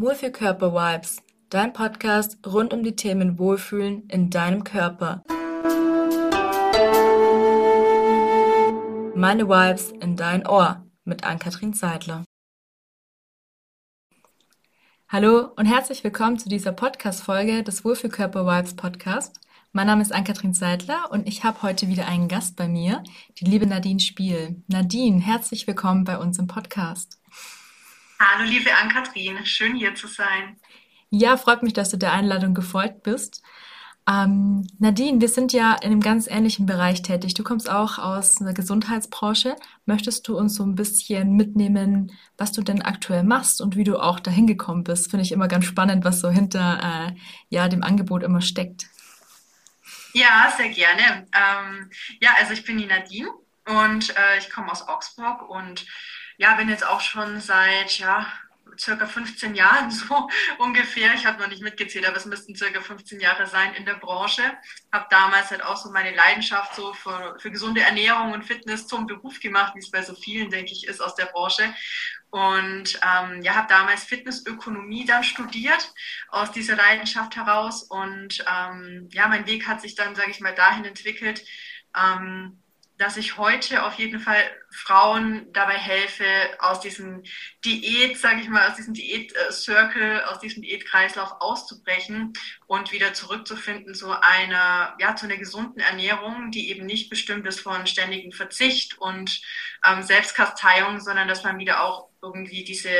Wohlfühlkörper-Vibes, dein Podcast rund um die Themen Wohlfühlen in deinem Körper. Meine Vibes in dein Ohr mit Ann-Kathrin Seidler. Hallo und herzlich willkommen zu dieser Podcast-Folge des Wohlfühlkörper-Vibes Podcast. Mein Name ist Ann-Kathrin Seidler und ich habe heute wieder einen Gast bei mir, die liebe Nadine Spiel. Nadine, herzlich willkommen bei uns im Podcast. Hallo, liebe Ann-Kathrin, schön hier zu sein. Ja, freut mich, dass du der Einladung gefolgt bist. Ähm, Nadine, wir sind ja in einem ganz ähnlichen Bereich tätig. Du kommst auch aus einer Gesundheitsbranche. Möchtest du uns so ein bisschen mitnehmen, was du denn aktuell machst und wie du auch dahin gekommen bist? Finde ich immer ganz spannend, was so hinter äh, ja, dem Angebot immer steckt. Ja, sehr gerne. Ähm, ja, also ich bin die Nadine und äh, ich komme aus Augsburg und ja, bin jetzt auch schon seit, ja, circa 15 Jahren so ungefähr. Ich habe noch nicht mitgezählt, aber es müssten circa 15 Jahre sein in der Branche. Habe damals halt auch so meine Leidenschaft so für, für gesunde Ernährung und Fitness zum Beruf gemacht, wie es bei so vielen, denke ich, ist aus der Branche. Und ähm, ja, habe damals Fitnessökonomie dann studiert aus dieser Leidenschaft heraus. Und ähm, ja, mein Weg hat sich dann, sage ich mal, dahin entwickelt, ähm, dass ich heute auf jeden Fall Frauen dabei helfe, aus diesem Diät, sage ich mal, aus diesem Diät-Circle, aus diesem Diätkreislauf auszubrechen und wieder zurückzufinden zu einer, ja, zu einer gesunden Ernährung, die eben nicht bestimmt ist von ständigem Verzicht und ähm, Selbstkasteiung, sondern dass man wieder auch irgendwie diese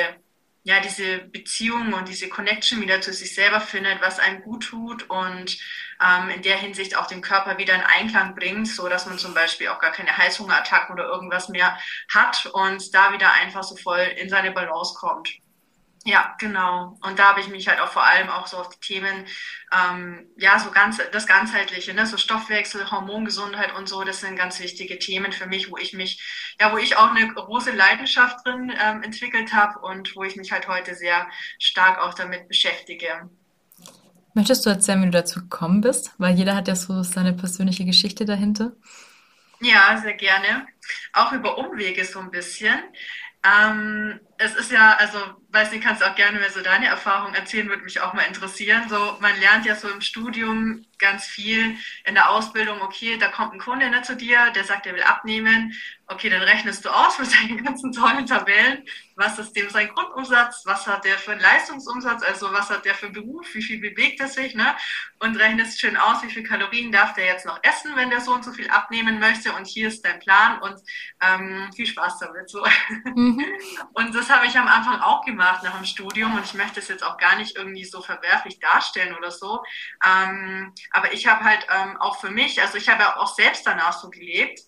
ja, diese Beziehung und diese Connection wieder zu sich selber findet, was einem gut tut und ähm, in der Hinsicht auch den Körper wieder in Einklang bringt, so dass man zum Beispiel auch gar keine Heißhungerattacken oder irgendwas mehr hat und da wieder einfach so voll in seine Balance kommt. Ja, genau. Und da habe ich mich halt auch vor allem auch so auf die Themen, ähm, ja, so ganz, das Ganzheitliche, ne, so Stoffwechsel, Hormongesundheit und so, das sind ganz wichtige Themen für mich, wo ich mich, ja, wo ich auch eine große Leidenschaft drin ähm, entwickelt habe und wo ich mich halt heute sehr stark auch damit beschäftige. Möchtest du erzählen, wie du dazu gekommen bist? Weil jeder hat ja so seine persönliche Geschichte dahinter. Ja, sehr gerne. Auch über Umwege so ein bisschen. Ähm, es ist ja, also, weiß nicht, kannst auch gerne mehr so deine Erfahrung erzählen, würde mich auch mal interessieren. So, man lernt ja so im Studium ganz viel in der Ausbildung, okay, da kommt ein Kunde ne, zu dir, der sagt, er will abnehmen. Okay, dann rechnest du aus mit deinen ganzen tollen Tabellen, was ist dem sein Grundumsatz, was hat der für einen Leistungsumsatz, also was hat der für einen Beruf, wie viel bewegt er sich, ne? Und rechnest schön aus, wie viel Kalorien darf der jetzt noch essen, wenn der so und so viel abnehmen möchte. Und hier ist dein Plan und ähm, viel Spaß damit. So. Mhm. Und das habe ich am Anfang auch gemacht nach dem Studium und ich möchte es jetzt auch gar nicht irgendwie so verwerflich darstellen oder so. Ähm, aber ich habe halt ähm, auch für mich, also ich habe ja auch selbst danach so gelebt,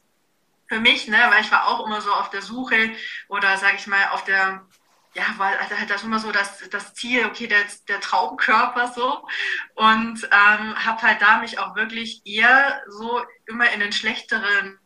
für mich, ne, weil ich war auch immer so auf der Suche oder sage ich mal auf der ja, weil also halt das immer so das, das Ziel, okay, der, der Traumkörper so. Und ähm, habe halt da mich auch wirklich eher so immer in den schlechteren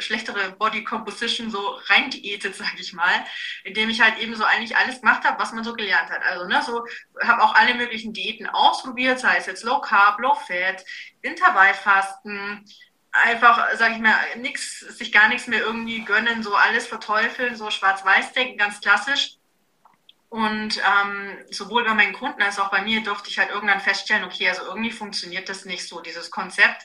schlechtere Body Composition so rein diätet, sag ich mal, indem ich halt eben so eigentlich alles gemacht habe, was man so gelernt hat. Also ne, so habe auch alle möglichen Diäten ausprobiert, sei es jetzt Low Carb, Low Fat, Intervallfasten, einfach, sag ich mal, nix, sich gar nichts mehr irgendwie gönnen, so alles verteufeln, so schwarz-weiß denken, ganz klassisch. Und ähm, sowohl bei meinen Kunden als auch bei mir durfte ich halt irgendwann feststellen, okay, also irgendwie funktioniert das nicht so, dieses Konzept.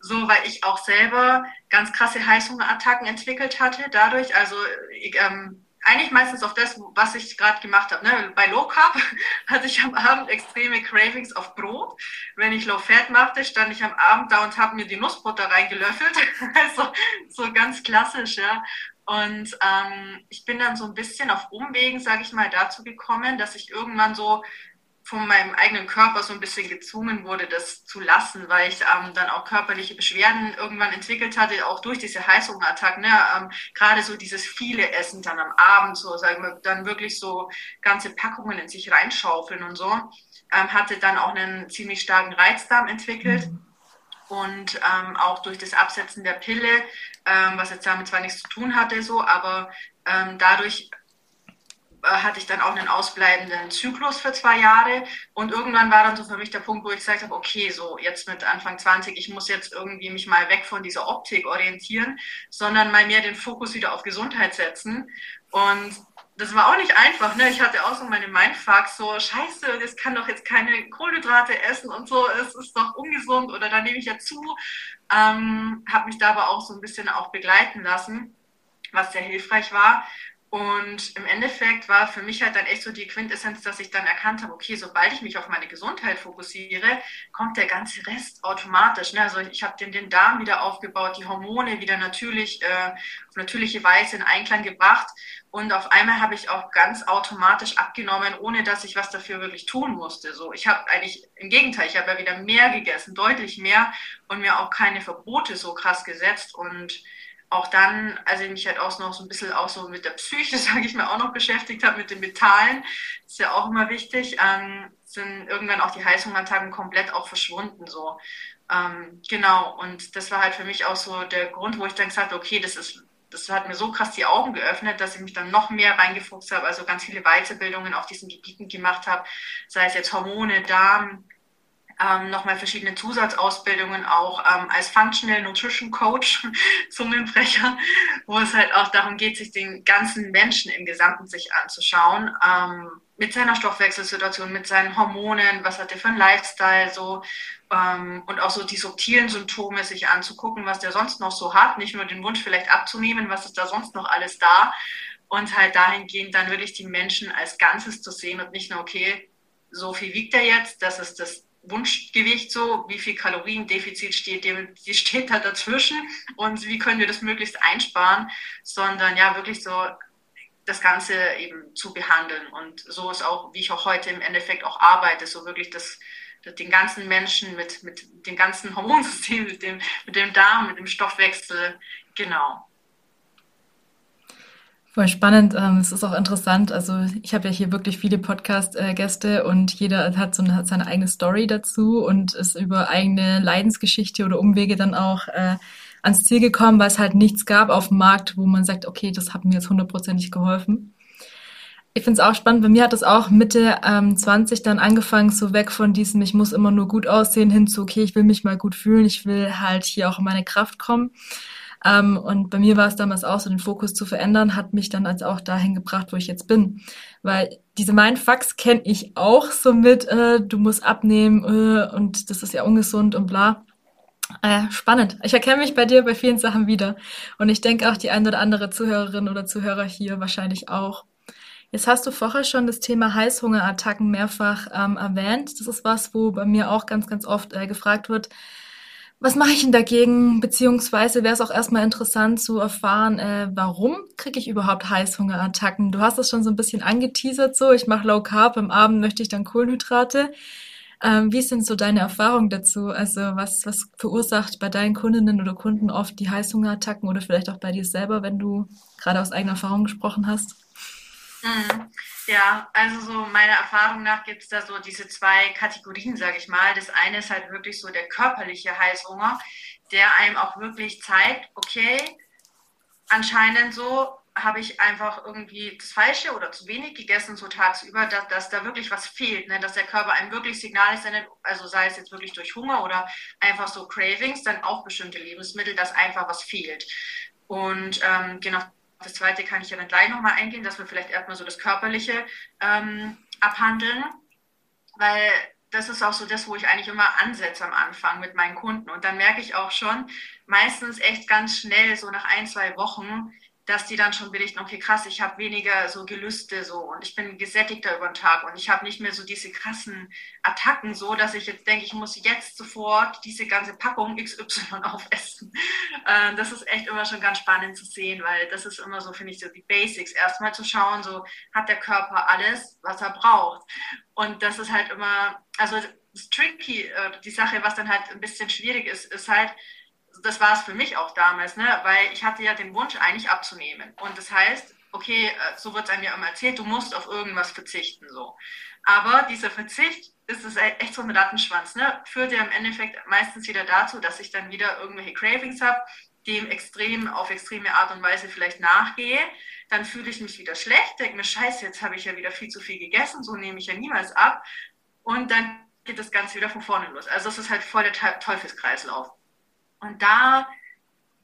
So, weil ich auch selber ganz krasse Heißhungerattacken entwickelt hatte dadurch. Also ich, ähm, eigentlich meistens auf das, was ich gerade gemacht habe. Ne? Bei Low Carb hatte ich am Abend extreme Cravings auf Brot. Wenn ich Low Fat machte, stand ich am Abend da und habe mir die Nussbutter reingelöffelt. also so ganz klassisch, ja. Und ähm, ich bin dann so ein bisschen auf Umwegen, sage ich mal, dazu gekommen, dass ich irgendwann so von meinem eigenen Körper so ein bisschen gezwungen wurde, das zu lassen, weil ich ähm, dann auch körperliche Beschwerden irgendwann entwickelt hatte, auch durch diese Heißhungerattacken. Ne? Ähm, Gerade so dieses viele Essen dann am Abend, so sagen wir, dann wirklich so ganze Packungen in sich reinschaufeln und so, ähm, hatte dann auch einen ziemlich starken Reizdarm entwickelt. Mhm. Und ähm, auch durch das Absetzen der Pille ähm, was jetzt damit zwar nichts zu tun hatte, so, aber ähm, dadurch äh, hatte ich dann auch einen ausbleibenden Zyklus für zwei Jahre. Und irgendwann war dann so für mich der Punkt, wo ich gesagt habe, okay, so jetzt mit Anfang 20, ich muss jetzt irgendwie mich mal weg von dieser Optik orientieren, sondern mal mehr den Fokus wieder auf Gesundheit setzen. Und das war auch nicht einfach. Ne? Ich hatte auch so meine Mindfucks, so scheiße, das kann doch jetzt keine Kohlenhydrate essen und so, es ist doch ungesund oder da nehme ich ja zu. Ähm, habe mich da aber auch so ein bisschen auch begleiten lassen, was sehr hilfreich war. Und im Endeffekt war für mich halt dann echt so die Quintessenz, dass ich dann erkannt habe, okay, sobald ich mich auf meine Gesundheit fokussiere, kommt der ganze Rest automatisch. Ne? Also ich habe den, den Darm wieder aufgebaut, die Hormone wieder natürlich äh, auf natürliche Weise in Einklang gebracht. Und auf einmal habe ich auch ganz automatisch abgenommen, ohne dass ich was dafür wirklich tun musste. So, ich habe eigentlich im Gegenteil, ich habe ja wieder mehr gegessen, deutlich mehr und mir auch keine Verbote so krass gesetzt und auch dann, als ich mich halt auch noch so ein bisschen auch so mit der Psyche, sage ich mal, auch noch beschäftigt habe, mit den Metallen, ist ja auch immer wichtig, ähm, sind irgendwann auch die Heißhungerattacken komplett auch verschwunden so. Ähm, genau, und das war halt für mich auch so der Grund, wo ich dann gesagt habe, okay, das ist, das hat mir so krass die Augen geöffnet, dass ich mich dann noch mehr reingefuchst habe, also ganz viele Weiterbildungen auf diesen Gebieten gemacht habe, sei es jetzt Hormone, Darm, ähm, nochmal verschiedene Zusatzausbildungen auch ähm, als Functional Nutrition Coach, Zungenbrecher, wo es halt auch darum geht, sich den ganzen Menschen im Gesamten sich anzuschauen, ähm, mit seiner Stoffwechselsituation, mit seinen Hormonen, was hat der für ein Lifestyle so ähm, und auch so die subtilen Symptome sich anzugucken, was der sonst noch so hat, nicht nur den Wunsch vielleicht abzunehmen, was ist da sonst noch alles da und halt dahingehend dann wirklich die Menschen als Ganzes zu sehen und nicht nur, okay, so viel wiegt er jetzt, das ist das Wunschgewicht so, wie viel Kaloriendefizit steht dem, die steht da dazwischen und wie können wir das möglichst einsparen, sondern ja wirklich so das Ganze eben zu behandeln und so ist auch, wie ich auch heute im Endeffekt auch arbeite, so wirklich das, den ganzen Menschen mit, mit dem ganzen Hormonsystem, mit dem, mit dem Darm, mit dem Stoffwechsel, genau. Voll spannend. Ähm, es ist auch interessant. Also ich habe ja hier wirklich viele Podcast-Gäste und jeder hat so eine, hat seine eigene Story dazu und ist über eigene Leidensgeschichte oder Umwege dann auch äh, ans Ziel gekommen, weil es halt nichts gab auf dem Markt, wo man sagt, okay, das hat mir jetzt hundertprozentig geholfen. Ich finde es auch spannend. Bei mir hat es auch Mitte ähm, 20 dann angefangen, so weg von diesem, ich muss immer nur gut aussehen, hin zu, okay, ich will mich mal gut fühlen, ich will halt hier auch in meine Kraft kommen. Ähm, und bei mir war es damals auch so, den Fokus zu verändern, hat mich dann als auch dahin gebracht, wo ich jetzt bin. Weil diese Mindfucks kenne ich auch so mit, äh, du musst abnehmen äh, und das ist ja ungesund und bla. Äh, spannend. Ich erkenne mich bei dir bei vielen Sachen wieder. Und ich denke auch die ein oder andere Zuhörerin oder Zuhörer hier wahrscheinlich auch. Jetzt hast du vorher schon das Thema Heißhungerattacken mehrfach ähm, erwähnt. Das ist was, wo bei mir auch ganz, ganz oft äh, gefragt wird, was mache ich denn dagegen? Beziehungsweise wäre es auch erstmal interessant zu erfahren, äh, warum kriege ich überhaupt Heißhungerattacken? Du hast es schon so ein bisschen angeteasert so, ich mache Low Carb, am Abend möchte ich dann Kohlenhydrate. Ähm, wie sind so deine Erfahrungen dazu? Also was, was verursacht bei deinen Kundinnen oder Kunden oft die Heißhungerattacken oder vielleicht auch bei dir selber, wenn du gerade aus eigener Erfahrung gesprochen hast? Mhm. Ja, also so meiner Erfahrung nach gibt es da so diese zwei Kategorien, sage ich mal. Das eine ist halt wirklich so der körperliche Heißhunger, der einem auch wirklich zeigt, okay, anscheinend so habe ich einfach irgendwie das Falsche oder zu wenig gegessen so tagsüber, dass, dass da wirklich was fehlt, ne? dass der Körper einem wirklich Signale sendet, also sei es jetzt wirklich durch Hunger oder einfach so Cravings, dann auch bestimmte Lebensmittel, dass einfach was fehlt. Und ähm, genau das zweite kann ich ja dann gleich nochmal eingehen, dass wir vielleicht erstmal so das Körperliche ähm, abhandeln, weil das ist auch so das, wo ich eigentlich immer ansetze am Anfang mit meinen Kunden. Und dann merke ich auch schon, meistens echt ganz schnell, so nach ein, zwei Wochen, dass die dann schon berichten, okay, krass, ich habe weniger so Gelüste so und ich bin gesättigter über den Tag und ich habe nicht mehr so diese krassen Attacken so, dass ich jetzt denke, ich muss jetzt sofort diese ganze Packung XY aufessen. Äh, das ist echt immer schon ganz spannend zu sehen, weil das ist immer so, finde ich, so die Basics. Erstmal zu schauen, so hat der Körper alles, was er braucht. Und das ist halt immer, also das tricky, äh, die Sache, was dann halt ein bisschen schwierig ist, ist halt, das war es für mich auch damals, ne? weil ich hatte ja den Wunsch eigentlich abzunehmen. Und das heißt, okay, äh, so wird es einem ja immer erzählt, du musst auf irgendwas verzichten. so. Aber dieser Verzicht ist es echt so ein Rattenschwanz, ne? führt ja im Endeffekt meistens wieder dazu, dass ich dann wieder irgendwelche Cravings habe, dem extrem auf extreme Art und Weise vielleicht nachgehe. Dann fühle ich mich wieder schlecht, denke mir, scheiße, jetzt habe ich ja wieder viel zu viel gegessen, so nehme ich ja niemals ab. Und dann geht das Ganze wieder von vorne los. Also es ist halt voll der Teufelskreislauf. Und da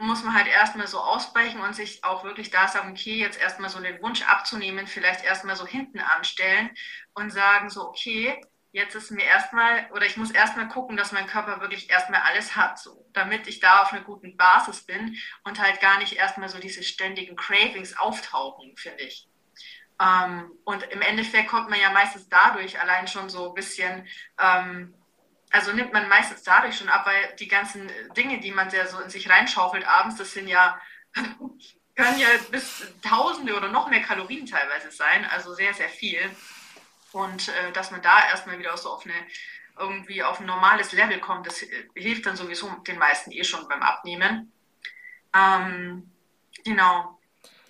muss man halt erstmal so ausbrechen und sich auch wirklich da sagen, okay, jetzt erstmal so den Wunsch abzunehmen, vielleicht erstmal so hinten anstellen und sagen so, okay, jetzt ist mir erstmal, oder ich muss erstmal gucken, dass mein Körper wirklich erstmal alles hat, so, damit ich da auf einer guten Basis bin und halt gar nicht erstmal so diese ständigen Cravings auftauchen, finde ich. Ähm, und im Endeffekt kommt man ja meistens dadurch allein schon so ein bisschen, ähm, also nimmt man meistens dadurch schon ab, weil die ganzen Dinge, die man ja so in sich reinschaufelt abends, das sind ja, können ja bis Tausende oder noch mehr Kalorien teilweise sein, also sehr, sehr viel. Und äh, dass man da erstmal wieder so auf eine irgendwie auf ein normales Level kommt, das hilft dann sowieso den meisten eh schon beim Abnehmen. Ähm, genau.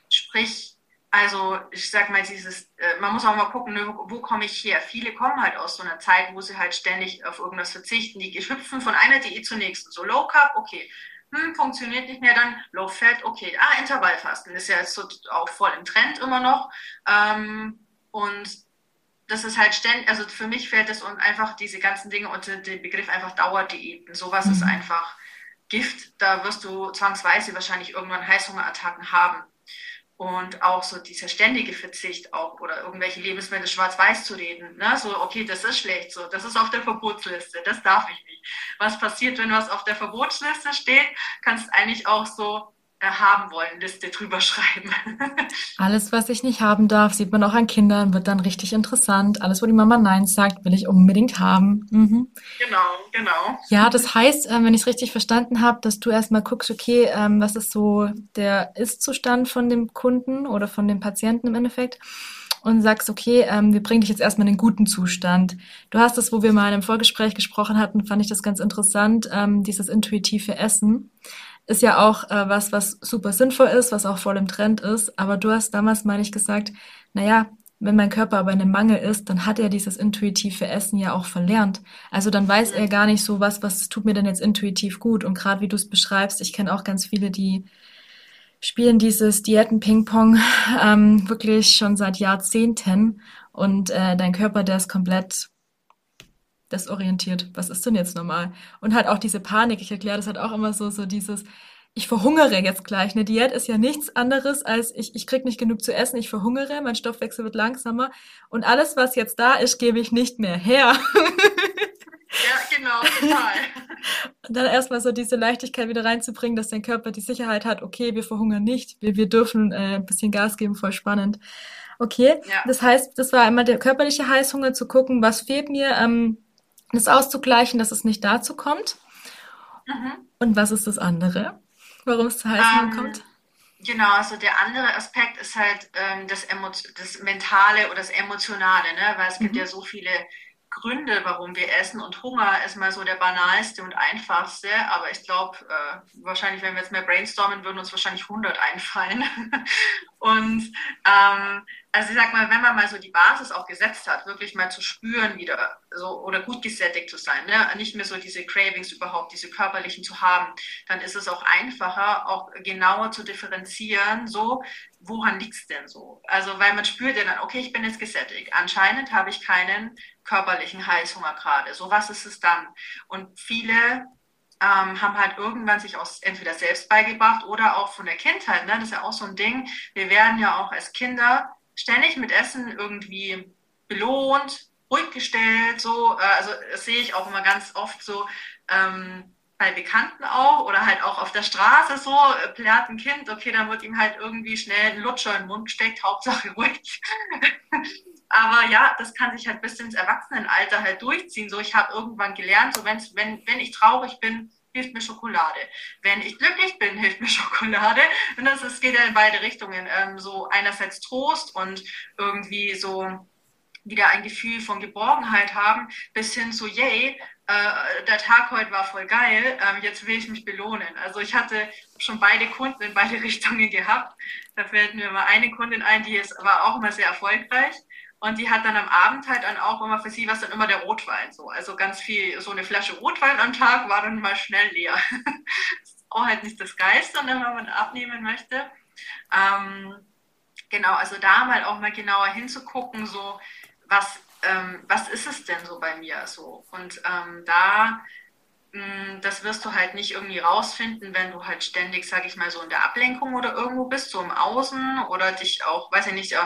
Sprich, also ich sag mal, dieses, äh, man muss auch mal gucken, ne, wo, wo komme ich her? Viele kommen halt aus so einer Zeit, wo sie halt ständig auf irgendwas verzichten. Die hüpfen von einer Diät zur nächsten. So Low Carb, okay. Hm, funktioniert nicht mehr, dann Low Fat, okay. Ah, Intervallfasten ist ja jetzt so auch voll im Trend immer noch. Ähm, und das ist halt ständig, also für mich fällt es und einfach diese ganzen Dinge unter den Begriff einfach Dauerdiäten. Sowas mhm. ist einfach Gift. Da wirst du zwangsweise wahrscheinlich irgendwann Heißhungerattacken haben. Und auch so dieser ständige Verzicht auch oder irgendwelche Lebensmittel schwarz-weiß zu reden. Ne? So, okay, das ist schlecht, so, das ist auf der Verbotsliste, das darf ich nicht. Was passiert, wenn was auf der Verbotsliste steht, kannst eigentlich auch so haben wollen, Liste drüber schreiben. Alles, was ich nicht haben darf, sieht man auch an Kindern, wird dann richtig interessant. Alles, wo die Mama Nein sagt, will ich unbedingt haben. Mhm. Genau, genau. Ja, das heißt, ähm, wenn ich es richtig verstanden habe, dass du erstmal guckst, okay, ähm, was ist so der Ist-Zustand von dem Kunden oder von dem Patienten im Endeffekt und sagst, okay, ähm, wir bringen dich jetzt erstmal in den guten Zustand. Du hast das, wo wir mal in einem Vorgespräch gesprochen hatten, fand ich das ganz interessant, dieses intuitive Essen ist ja auch äh, was, was super sinnvoll ist, was auch voll im Trend ist. Aber du hast damals, meine ich, gesagt, naja, wenn mein Körper aber in einem Mangel ist, dann hat er dieses intuitive Essen ja auch verlernt. Also dann weiß er gar nicht so was, was tut mir denn jetzt intuitiv gut. Und gerade wie du es beschreibst, ich kenne auch ganz viele, die spielen dieses Diäten-Ping-Pong ähm, wirklich schon seit Jahrzehnten. Und äh, dein Körper, der ist komplett desorientiert. Was ist denn jetzt normal? Und halt auch diese Panik. Ich erkläre das halt auch immer so, so dieses, ich verhungere jetzt gleich. Eine Diät ist ja nichts anderes als ich, ich krieg nicht genug zu essen, ich verhungere, mein Stoffwechsel wird langsamer und alles, was jetzt da ist, gebe ich nicht mehr her. Ja, genau, total. Und dann erstmal so diese Leichtigkeit wieder reinzubringen, dass dein Körper die Sicherheit hat, okay, wir verhungern nicht, wir, wir dürfen äh, ein bisschen Gas geben, voll spannend. Okay, ja. das heißt, das war einmal der körperliche Heißhunger, zu gucken, was fehlt mir, ähm, das auszugleichen, dass es nicht dazu kommt. Mhm. Und was ist das andere, warum es zu Heißhunger ähm, kommt? Genau, also der andere Aspekt ist halt ähm, das, das Mentale oder das Emotionale, ne? weil es mhm. gibt ja so viele Gründe, warum wir essen und Hunger ist mal so der banalste und einfachste, aber ich glaube, äh, wahrscheinlich, wenn wir jetzt mehr brainstormen, würden uns wahrscheinlich 100 einfallen. und ähm, also ich sag mal, wenn man mal so die Basis auch gesetzt hat, wirklich mal zu spüren wieder, so oder gut gesättigt zu sein, ne? nicht mehr so diese Cravings überhaupt, diese körperlichen zu haben, dann ist es auch einfacher, auch genauer zu differenzieren, so woran liegt's denn so? Also weil man spürt ja dann, okay, ich bin jetzt gesättigt, anscheinend habe ich keinen körperlichen Heißhunger gerade. So was ist es dann? Und viele ähm, haben halt irgendwann sich auch entweder selbst beigebracht oder auch von der Kindheit. Ne? Das ist ja auch so ein Ding. Wir werden ja auch als Kinder ständig mit Essen irgendwie belohnt, ruhig gestellt, so, äh, also das sehe ich auch immer ganz oft so ähm, bei Bekannten auch oder halt auch auf der Straße so, äh, plärt ein Kind, okay, dann wird ihm halt irgendwie schnell ein Lutscher in den Mund gesteckt, Hauptsache ruhig. Aber ja, das kann sich halt bis ins Erwachsenenalter halt durchziehen. So, ich habe irgendwann gelernt, so wenn, wenn ich traurig bin, hilft mir Schokolade. Wenn ich glücklich bin, hilft mir Schokolade. Und das ist, geht ja in beide Richtungen. Ähm, so einerseits Trost und irgendwie so wieder ein Gefühl von Geborgenheit haben, bis hin zu, yay, äh, der Tag heute war voll geil, äh, jetzt will ich mich belohnen. Also ich hatte schon beide Kunden in beide Richtungen gehabt. Da fällt mir mal eine Kundin ein, die ist, war auch immer sehr erfolgreich. Und die hat dann am Abend halt dann auch immer für sie was dann immer der Rotwein so. Also ganz viel, so eine Flasche Rotwein am Tag war dann mal schnell leer. das ist auch halt nicht das Geiste, wenn man abnehmen möchte. Ähm, genau, also da mal auch mal genauer hinzugucken, so was, ähm, was ist es denn so bei mir so? Und ähm, da Mm, das wirst du halt nicht irgendwie rausfinden, wenn du halt ständig, sag ich mal, so in der Ablenkung oder irgendwo bist, so im Außen oder dich auch, weiß ich nicht,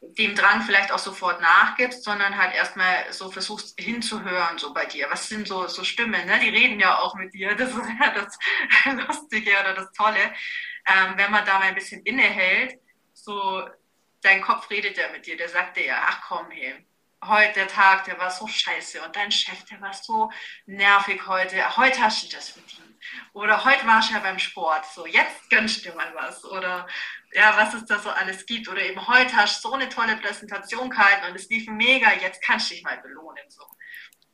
dem Drang vielleicht auch sofort nachgibst, sondern halt erstmal so versuchst hinzuhören, so bei dir. Was sind so, so Stimmen, ne? Die reden ja auch mit dir. Das ist ja das Lustige oder das Tolle. Ähm, wenn man da mal ein bisschen innehält, so dein Kopf redet ja mit dir, der sagt dir ja, ach komm, hey, heute der Tag, der war so scheiße und dein Chef, der war so nervig heute. Heute hast du das verdient. Oder heute warst du ja beim Sport. So, jetzt gönnst du dir mal was. Oder ja, was es da so alles gibt. Oder eben heute hast du so eine tolle Präsentation gehalten und es lief mega, jetzt kannst du dich mal belohnen. So.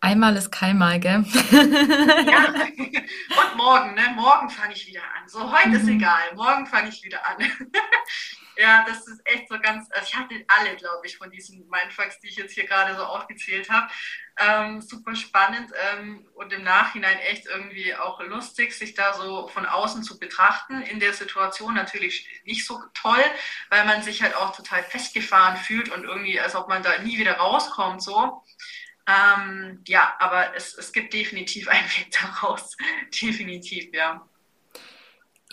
Einmal ist keinmal, gell? ja, und morgen, ne? Morgen fange ich wieder an. So, heute mhm. ist egal, morgen fange ich wieder an. Ja, das ist echt so ganz, also ich hatte alle, glaube ich, von diesen Mindfucks, die ich jetzt hier gerade so aufgezählt habe. Ähm, super spannend ähm, und im Nachhinein echt irgendwie auch lustig, sich da so von außen zu betrachten. In der Situation natürlich nicht so toll, weil man sich halt auch total festgefahren fühlt und irgendwie, als ob man da nie wieder rauskommt, so. Ähm, ja, aber es, es gibt definitiv einen Weg daraus. definitiv, ja.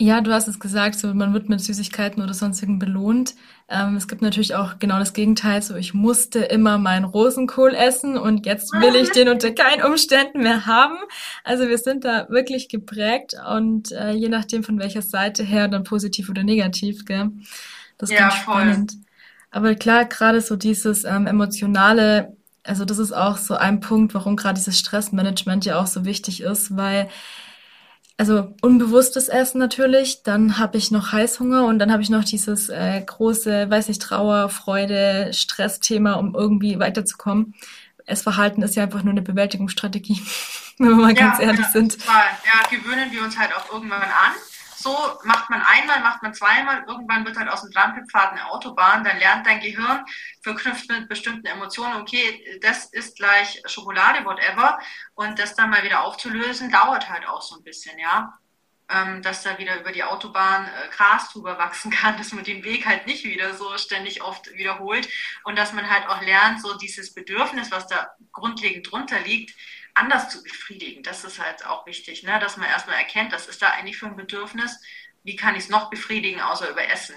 Ja, du hast es gesagt, so man wird mit Süßigkeiten oder sonstigen belohnt. Ähm, es gibt natürlich auch genau das Gegenteil, so ich musste immer meinen Rosenkohl essen und jetzt will ich den unter keinen Umständen mehr haben. Also wir sind da wirklich geprägt und äh, je nachdem von welcher Seite her, dann positiv oder negativ, gell? Das ist ja, ganz spannend. Voll. Aber klar, gerade so dieses ähm, emotionale, also das ist auch so ein Punkt, warum gerade dieses Stressmanagement ja auch so wichtig ist, weil also unbewusstes Essen natürlich, dann habe ich noch Heißhunger und dann habe ich noch dieses äh, große, weiß nicht, Trauer, Freude, Stressthema, um irgendwie weiterzukommen. Essverhalten ist ja einfach nur eine Bewältigungsstrategie, wenn wir mal ja, ganz ehrlich ja, sind. Ja, gewöhnen wir uns halt auch irgendwann an so, macht man einmal, macht man zweimal, irgendwann wird halt aus dem Trampelpfad eine Autobahn, dann lernt dein Gehirn, verknüpft mit bestimmten Emotionen, okay, das ist gleich Schokolade, whatever, und das dann mal wieder aufzulösen, dauert halt auch so ein bisschen, ja. Ähm, dass da wieder über die Autobahn äh, Gras drüber wachsen kann, dass man den Weg halt nicht wieder so ständig oft wiederholt und dass man halt auch lernt, so dieses Bedürfnis, was da grundlegend drunter liegt, anders zu befriedigen. Das ist halt auch wichtig, ne? dass man erstmal erkennt, was ist da eigentlich für ein Bedürfnis, wie kann ich es noch befriedigen, außer über Essen.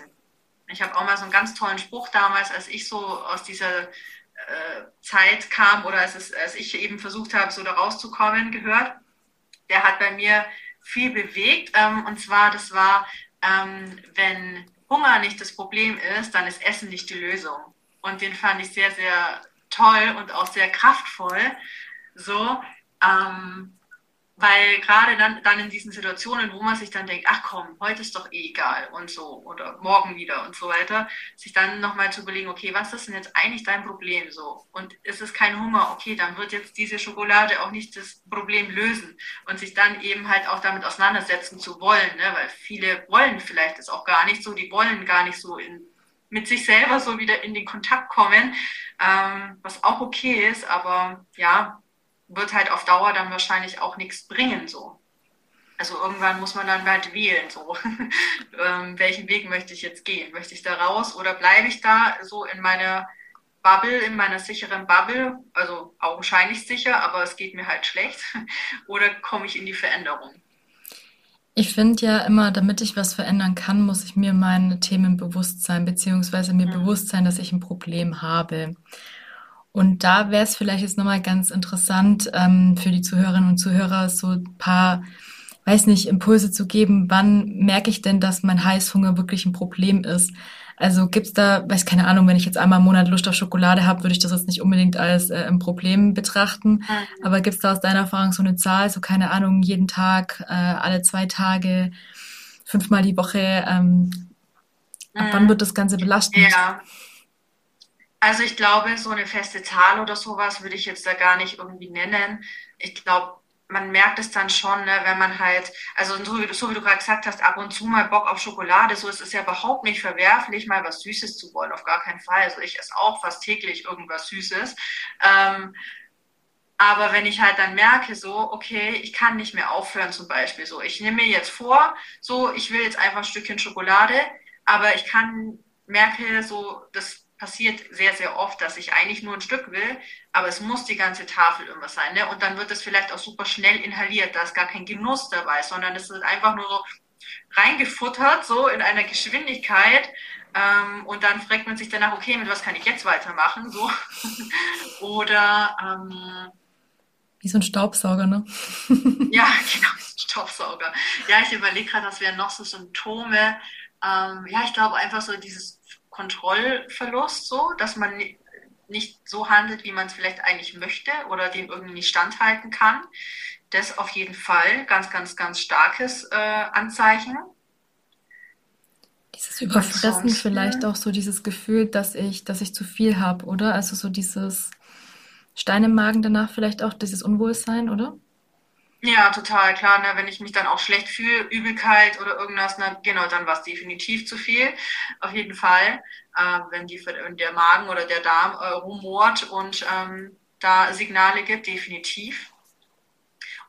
Ich habe auch mal so einen ganz tollen Spruch damals, als ich so aus dieser äh, Zeit kam oder als, es, als ich eben versucht habe, so da rauszukommen, gehört. Der hat bei mir viel bewegt. Ähm, und zwar, das war, ähm, wenn Hunger nicht das Problem ist, dann ist Essen nicht die Lösung. Und den fand ich sehr, sehr toll und auch sehr kraftvoll. So, ähm, weil gerade dann, dann in diesen Situationen, wo man sich dann denkt, ach komm, heute ist doch eh egal und so oder morgen wieder und so weiter, sich dann nochmal zu überlegen, okay, was ist denn jetzt eigentlich dein Problem so? Und ist es kein Hunger, okay, dann wird jetzt diese Schokolade auch nicht das Problem lösen und sich dann eben halt auch damit auseinandersetzen zu wollen, ne? weil viele wollen vielleicht das auch gar nicht so, die wollen gar nicht so in, mit sich selber so wieder in den Kontakt kommen, ähm, was auch okay ist, aber ja, wird halt auf Dauer dann wahrscheinlich auch nichts bringen, so. Also irgendwann muss man dann halt wählen, so. ähm, welchen Weg möchte ich jetzt gehen? Möchte ich da raus oder bleibe ich da so in meiner Bubble, in meiner sicheren Bubble? Also augenscheinlich sicher, aber es geht mir halt schlecht. oder komme ich in die Veränderung? Ich finde ja immer, damit ich was verändern kann, muss ich mir meine Themen bewusst sein, beziehungsweise mir mhm. bewusst sein, dass ich ein Problem habe. Und da wäre es vielleicht jetzt nochmal ganz interessant, ähm, für die Zuhörerinnen und Zuhörer so ein paar, weiß nicht, Impulse zu geben. Wann merke ich denn, dass mein Heißhunger wirklich ein Problem ist? Also gibt's da, weiß keine Ahnung, wenn ich jetzt einmal im Monat Lust auf Schokolade habe, würde ich das jetzt nicht unbedingt als äh, ein Problem betrachten. Mhm. Aber gibt's da aus deiner Erfahrung so eine Zahl, so keine Ahnung, jeden Tag, äh, alle zwei Tage, fünfmal die Woche? Ähm, mhm. Ab wann mhm. wird das Ganze belastend? Ja. Also ich glaube, so eine feste Zahl oder sowas würde ich jetzt da gar nicht irgendwie nennen. Ich glaube, man merkt es dann schon, ne, wenn man halt, also so wie, so wie du gerade gesagt hast, ab und zu mal Bock auf Schokolade, so ist es ja überhaupt nicht verwerflich, mal was Süßes zu wollen, auf gar keinen Fall. Also ich esse auch fast täglich irgendwas Süßes. Ähm, aber wenn ich halt dann merke, so, okay, ich kann nicht mehr aufhören zum Beispiel, so, ich nehme mir jetzt vor, so, ich will jetzt einfach ein Stückchen Schokolade, aber ich kann, merke so, das passiert sehr, sehr oft, dass ich eigentlich nur ein Stück will, aber es muss die ganze Tafel immer sein. Ne? Und dann wird es vielleicht auch super schnell inhaliert, da ist gar kein Genuss dabei, sondern es ist einfach nur so reingefuttert, so in einer Geschwindigkeit. Ähm, und dann fragt man sich danach, okay, mit was kann ich jetzt weitermachen? So. Oder ähm, wie so ein Staubsauger, ne? ja, genau, Staubsauger. Ja, ich überlege gerade, was wären noch so Symptome. Ähm, ja, ich glaube einfach so dieses Kontrollverlust, so, dass man nicht so handelt, wie man es vielleicht eigentlich möchte oder dem irgendwie nicht standhalten kann. Das auf jeden Fall ganz, ganz, ganz starkes äh, Anzeichen. Dieses Überfressen Ansonsten, vielleicht auch so dieses Gefühl, dass ich, dass ich zu viel habe, oder? Also so dieses Stein im Magen danach vielleicht auch, dieses Unwohlsein, oder? Ja, total klar. Ne? Wenn ich mich dann auch schlecht fühle, Übelkeit oder irgendwas, ne? genau, dann war es definitiv zu viel. Auf jeden Fall. Äh, wenn, die, wenn der Magen oder der Darm äh, rumort und ähm, da Signale gibt, definitiv.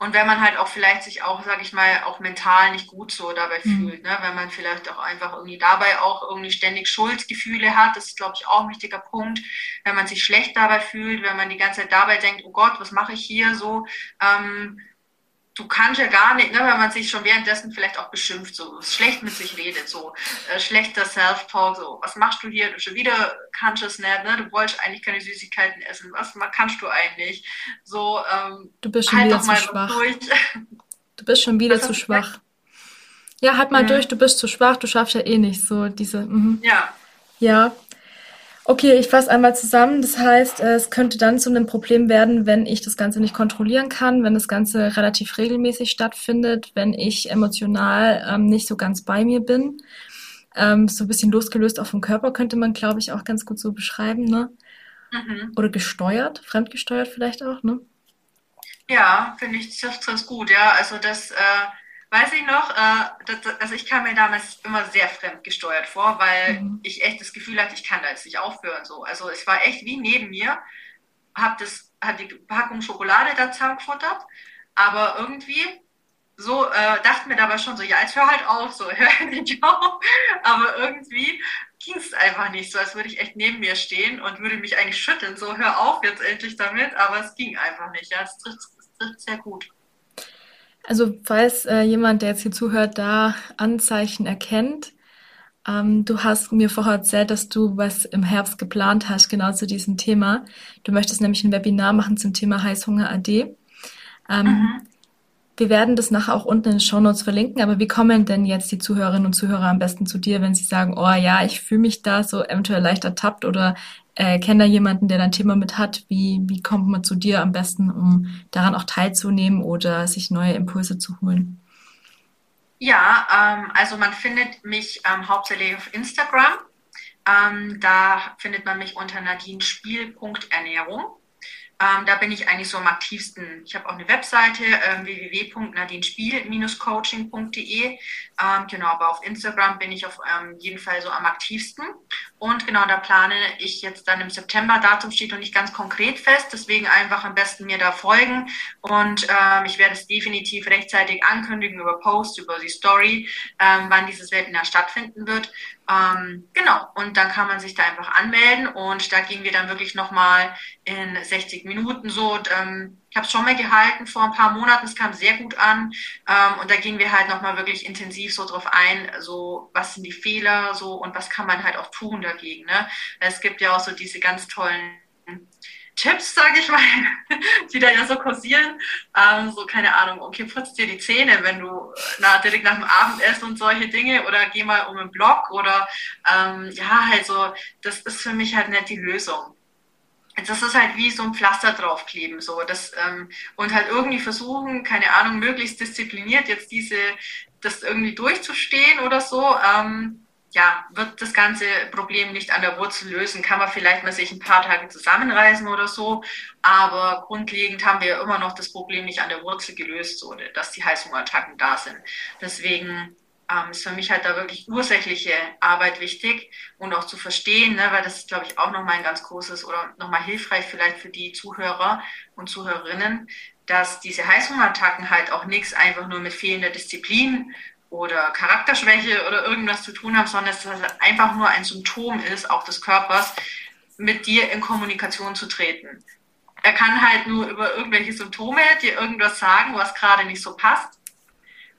Und wenn man halt auch vielleicht sich auch, sag ich mal, auch mental nicht gut so dabei mhm. fühlt, ne? wenn man vielleicht auch einfach irgendwie dabei auch irgendwie ständig Schuldgefühle hat, das ist, glaube ich, auch ein wichtiger Punkt, wenn man sich schlecht dabei fühlt, wenn man die ganze Zeit dabei denkt, oh Gott, was mache ich hier so, ähm, du kannst ja gar nicht, ne, wenn man sich schon währenddessen vielleicht auch beschimpft, so schlecht mit sich redet, so äh, schlechter Self-Talk, so was machst du hier, du schon wieder kannst es nicht, ne, du wolltest eigentlich keine Süßigkeiten essen, was kannst du eigentlich, so ähm, du bist schon halt wieder zu schwach. Durch. Du bist schon wieder zu schwach. Ja, halt mal mhm. durch, du bist zu schwach, du schaffst ja eh nicht so diese. Mhm. Ja. Ja, Okay, ich fasse einmal zusammen. Das heißt, äh, es könnte dann zu einem Problem werden, wenn ich das Ganze nicht kontrollieren kann, wenn das Ganze relativ regelmäßig stattfindet, wenn ich emotional ähm, nicht so ganz bei mir bin. Ähm, so ein bisschen losgelöst auch vom Körper könnte man, glaube ich, auch ganz gut so beschreiben, ne? Mhm. Oder gesteuert, fremdgesteuert vielleicht auch, ne? Ja, finde ich das ganz gut, ja. Also das äh weiß ich noch, äh, also ich kam mir damals immer sehr fremdgesteuert vor, weil mhm. ich echt das Gefühl hatte, ich kann da jetzt nicht aufhören. So. Also es war echt wie neben mir, habe das, hab die Packung Schokolade da zusammengefuttert, aber irgendwie so äh, dachte mir dabei schon so, ja, jetzt hör halt auf, so hör nicht auf. Aber irgendwie ging es einfach nicht so, als würde ich echt neben mir stehen und würde mich eigentlich schütteln, so hör auf jetzt endlich damit, aber es ging einfach nicht. Ja, es trifft, es trifft sehr gut. Also falls äh, jemand, der jetzt hier zuhört, da Anzeichen erkennt, ähm, du hast mir vorher erzählt, dass du was im Herbst geplant hast, genau zu diesem Thema. Du möchtest nämlich ein Webinar machen zum Thema Heißhunger AD. Ähm, mhm. Wir werden das nachher auch unten in den Show Notes verlinken, aber wie kommen denn jetzt die Zuhörerinnen und Zuhörer am besten zu dir, wenn sie sagen, oh ja, ich fühle mich da so eventuell leicht ertappt oder äh, kenne da jemanden, der da ein Thema mit hat? Wie, wie kommt man zu dir am besten, um daran auch teilzunehmen oder sich neue Impulse zu holen? Ja, ähm, also man findet mich ähm, hauptsächlich auf Instagram. Ähm, da findet man mich unter nadinespiel.ernährung. Ähm, da bin ich eigentlich so am aktivsten. Ich habe auch eine Webseite äh, www.nadinespiel-coaching.de. Ähm, genau, aber auf Instagram bin ich auf ähm, jeden Fall so am aktivsten. Und genau, da plane ich jetzt dann im September. Datum steht noch nicht ganz konkret fest, deswegen einfach am besten mir da folgen. Und ähm, ich werde es definitiv rechtzeitig ankündigen über Post, über die Story, ähm, wann dieses Webinar stattfinden wird. Ähm, genau, und dann kann man sich da einfach anmelden und da gehen wir dann wirklich nochmal in 60 Minuten so. Und, ähm, ich habe es schon mal gehalten vor ein paar Monaten, es kam sehr gut an ähm, und da gehen wir halt nochmal wirklich intensiv so drauf ein, so was sind die Fehler so und was kann man halt auch tun dagegen. Ne? Es gibt ja auch so diese ganz tollen Tipps, sage ich mal, die da ja so kursieren. Ähm, so, keine Ahnung, okay, putz dir die Zähne, wenn du na, direkt nach dem Abendessen und solche Dinge oder geh mal um den Block oder ähm, ja, halt so, das ist für mich halt nicht die Lösung. Das ist halt wie so ein Pflaster draufkleben, so das ähm, und halt irgendwie versuchen, keine Ahnung, möglichst diszipliniert jetzt diese, das irgendwie durchzustehen oder so. Ähm, ja, wird das ganze Problem nicht an der Wurzel lösen. Kann man vielleicht mal sich ein paar Tage zusammenreißen oder so. Aber grundlegend haben wir immer noch das Problem nicht an der Wurzel gelöst, so, dass die Heißhungerattacken da sind. Deswegen ähm, ist für mich halt da wirklich ursächliche Arbeit wichtig und auch zu verstehen, ne, weil das ist, glaube ich, auch nochmal ein ganz großes oder nochmal hilfreich vielleicht für die Zuhörer und Zuhörerinnen, dass diese Heißhungerattacken halt auch nichts einfach nur mit fehlender Disziplin oder Charakterschwäche oder irgendwas zu tun haben, sondern dass das einfach nur ein Symptom ist, auch des Körpers, mit dir in Kommunikation zu treten. Er kann halt nur über irgendwelche Symptome dir irgendwas sagen, was gerade nicht so passt.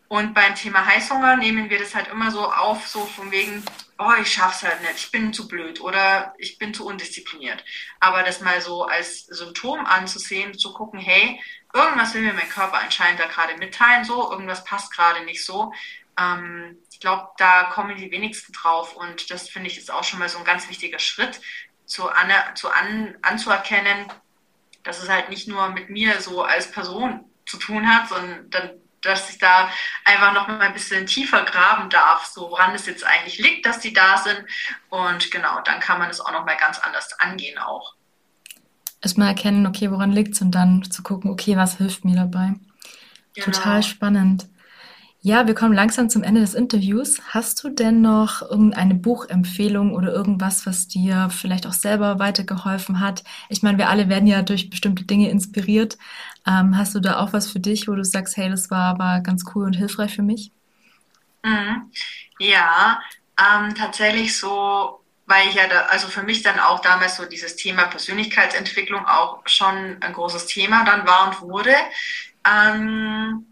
Und beim Thema Heißhunger nehmen wir das halt immer so auf, so von wegen, oh, ich schaff's halt nicht, ich bin zu blöd oder ich bin zu undiszipliniert. Aber das mal so als Symptom anzusehen, zu gucken, hey, irgendwas will mir mein Körper anscheinend da gerade mitteilen, so, irgendwas passt gerade nicht so. Ähm, ich glaube, da kommen die wenigsten drauf und das finde ich ist auch schon mal so ein ganz wichtiger Schritt, zu, an, zu an, anzuerkennen, dass es halt nicht nur mit mir so als Person zu tun hat, sondern dass ich da einfach noch mal ein bisschen tiefer graben darf, so woran es jetzt eigentlich liegt, dass die da sind. Und genau, dann kann man es auch noch mal ganz anders angehen auch. Erstmal erkennen, okay, woran liegt es und dann zu gucken, okay, was hilft mir dabei. Genau. Total spannend. Ja, wir kommen langsam zum Ende des Interviews. Hast du denn noch irgendeine Buchempfehlung oder irgendwas, was dir vielleicht auch selber weitergeholfen hat? Ich meine, wir alle werden ja durch bestimmte Dinge inspiriert. Ähm, hast du da auch was für dich, wo du sagst, hey, das war aber ganz cool und hilfreich für mich? Mhm. Ja, ähm, tatsächlich so, weil ich ja da, also für mich dann auch damals so dieses Thema Persönlichkeitsentwicklung auch schon ein großes Thema dann war und wurde. Ähm,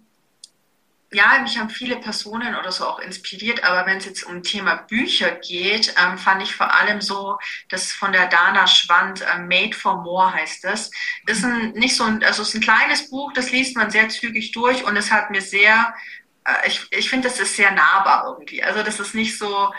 ja, mich haben viele Personen oder so auch inspiriert, aber wenn es jetzt um Thema Bücher geht, ähm, fand ich vor allem so, das von der Dana Schwand, äh, Made for More heißt das, ist ein, nicht so ein, also es ist ein kleines Buch, das liest man sehr zügig durch und es hat mir sehr, äh, ich, ich finde, das ist sehr nahbar irgendwie. Also das ist nicht so,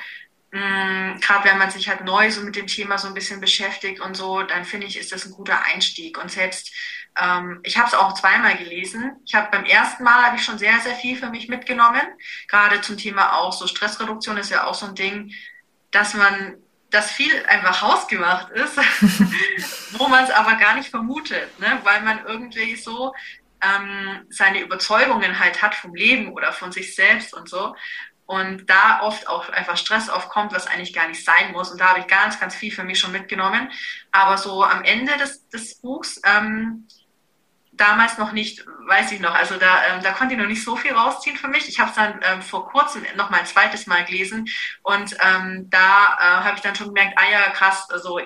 Mm, gerade wenn man sich halt neu so mit dem Thema so ein bisschen beschäftigt und so, dann finde ich, ist das ein guter Einstieg. Und selbst, ähm, ich habe es auch zweimal gelesen. Ich habe beim ersten Mal habe ich schon sehr, sehr viel für mich mitgenommen. Gerade zum Thema auch so Stressreduktion ist ja auch so ein Ding, dass man, dass viel einfach hausgemacht ist, wo man es aber gar nicht vermutet, ne? weil man irgendwie so ähm, seine Überzeugungen halt hat vom Leben oder von sich selbst und so und da oft auch einfach Stress aufkommt, was eigentlich gar nicht sein muss. Und da habe ich ganz, ganz viel für mich schon mitgenommen. Aber so am Ende des, des Buchs, ähm, damals noch nicht, weiß ich noch, also da, ähm, da konnte ich noch nicht so viel rausziehen für mich. Ich habe es dann ähm, vor kurzem noch mal ein zweites Mal gelesen und ähm, da äh, habe ich dann schon gemerkt, ah ja, krass, also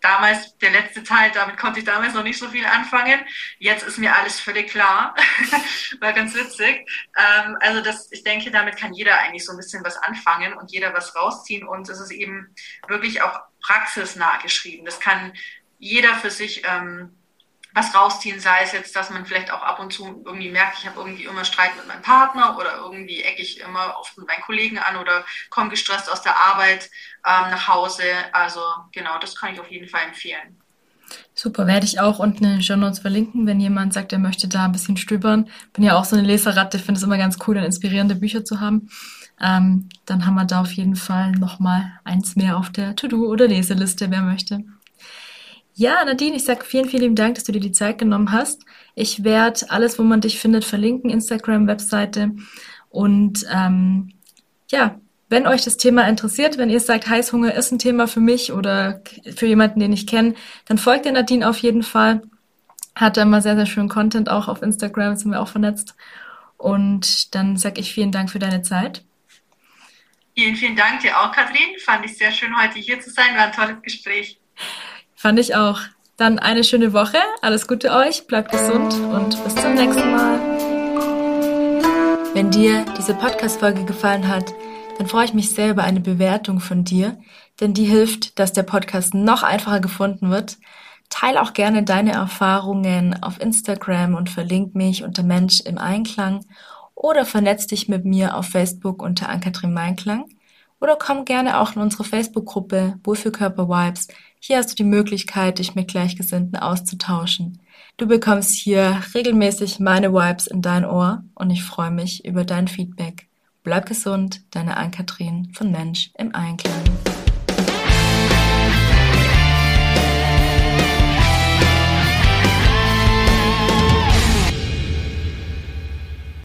damals, der letzte Teil, damit konnte ich damals noch nicht so viel anfangen. Jetzt ist mir alles völlig klar. War ganz witzig. Ähm, also das, ich denke, damit kann jeder eigentlich so ein bisschen was anfangen und jeder was rausziehen. Und es ist eben wirklich auch praxisnah geschrieben. Das kann jeder für sich ähm, was rausziehen, sei es jetzt, dass man vielleicht auch ab und zu irgendwie merkt, ich habe irgendwie immer Streit mit meinem Partner oder irgendwie ecke ich immer oft mit meinen Kollegen an oder komme gestresst aus der Arbeit ähm, nach Hause. Also genau, das kann ich auf jeden Fall empfehlen. Super, werde ich auch unten in den Show Notes verlinken, wenn jemand sagt, er möchte da ein bisschen stöbern. Bin ja auch so eine Leseratte, finde es immer ganz cool, dann inspirierende Bücher zu haben. Ähm, dann haben wir da auf jeden Fall nochmal eins mehr auf der To-Do- oder Leseliste, wer möchte. Ja, Nadine, ich sage vielen, vielen Dank, dass du dir die Zeit genommen hast. Ich werde alles, wo man dich findet, verlinken, Instagram, Webseite. Und ähm, ja, wenn euch das Thema interessiert, wenn ihr sagt, Heißhunger ist ein Thema für mich oder für jemanden, den ich kenne, dann folgt der Nadine auf jeden Fall. Hat da immer sehr, sehr schönen Content auch auf Instagram, sind wir auch vernetzt. Und dann sage ich vielen Dank für deine Zeit. Vielen, vielen Dank dir auch, Kathrin. Fand ich sehr schön, heute hier zu sein. War ein tolles Gespräch. Fand ich auch. Dann eine schöne Woche. Alles Gute euch. Bleibt gesund und bis zum nächsten Mal. Wenn dir diese Podcast-Folge gefallen hat, dann freue ich mich sehr über eine Bewertung von dir, denn die hilft, dass der Podcast noch einfacher gefunden wird. Teil auch gerne deine Erfahrungen auf Instagram und verlink mich unter Mensch im Einklang oder vernetz dich mit mir auf Facebook unter Ankatrin Meinklang oder komm gerne auch in unsere Facebook-Gruppe Wohlfühlkörper Vibes hier hast du die Möglichkeit, dich mit Gleichgesinnten auszutauschen. Du bekommst hier regelmäßig meine Vibes in dein Ohr und ich freue mich über dein Feedback. Bleib gesund, deine Ann-Kathrin von Mensch im Einklang.